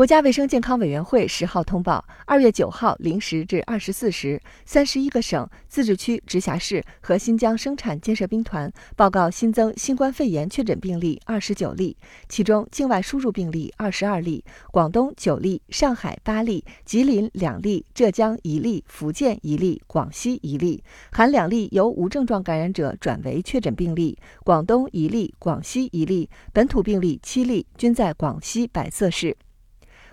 国家卫生健康委员会十号通报，二月九号零时至二十四时，三十一个省、自治区、直辖市和新疆生产建设兵团报告新增新冠肺炎确诊病例二十九例，其中境外输入病例二十二例，广东九例，上海八例，吉林两例，浙江一例，福建一例，广西一例，含两例由无症状感染者转为确诊病例，广东一例，广西一例，本土病例七例，均在广西百色市。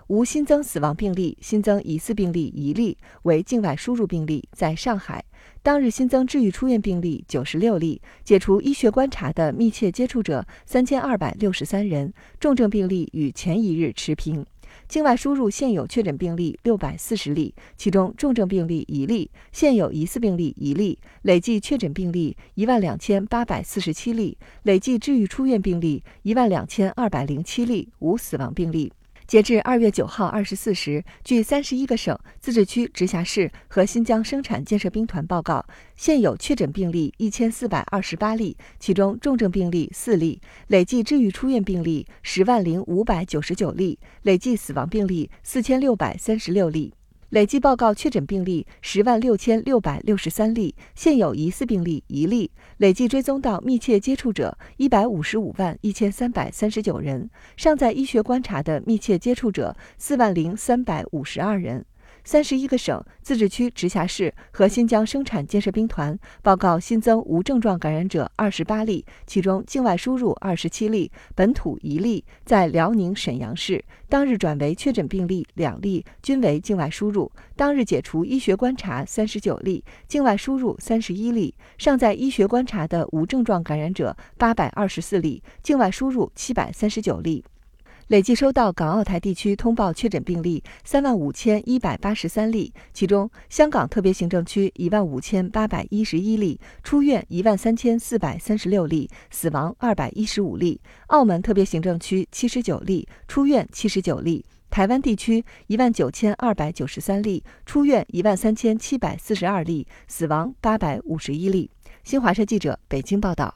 无新增死亡病例，新增疑似病例一例，为境外输入病例，在上海。当日新增治愈出院病例九十六例，解除医学观察的密切接触者三千二百六十三人，重症病例与前一日持平。境外输入现有确诊病例六百四十例，其中重症病例一例，现有疑似病例一例，累计确诊病例一万两千八百四十七例，累计治愈出院病例一万两千二百零七例，无死亡病例。截至二月九号二十四时，据三十一个省、自治区、直辖市和新疆生产建设兵团报告，现有确诊病例一千四百二十八例，其中重症病例四例，累计治愈出院病例十万零五百九十九例，累计死亡病例四千六百三十六例。累计报告确诊病例十万六千六百六十三例，现有疑似病例一例，累计追踪到密切接触者一百五十五万一千三百三十九人，尚在医学观察的密切接触者四万零三百五十二人。三十一个省、自治区、直辖市和新疆生产建设兵团报告新增无症状感染者二十八例，其中境外输入二十七例，本土一例，在辽宁沈阳市。当日转为确诊病例两例，均为境外输入。当日解除医学观察三十九例，境外输入三十一例，尚在医学观察的无症状感染者八百二十四例，境外输入七百三十九例。累计收到港澳台地区通报确诊病例三万五千一百八十三例，其中香港特别行政区一万五千八百一十一例，出院一万三千四百三十六例，死亡二百一十五例；澳门特别行政区七十九例，出院七十九例；台湾地区一万九千二百九十三例，出院一万三千七百四十二例，死亡八百五十一例。新华社记者北京报道。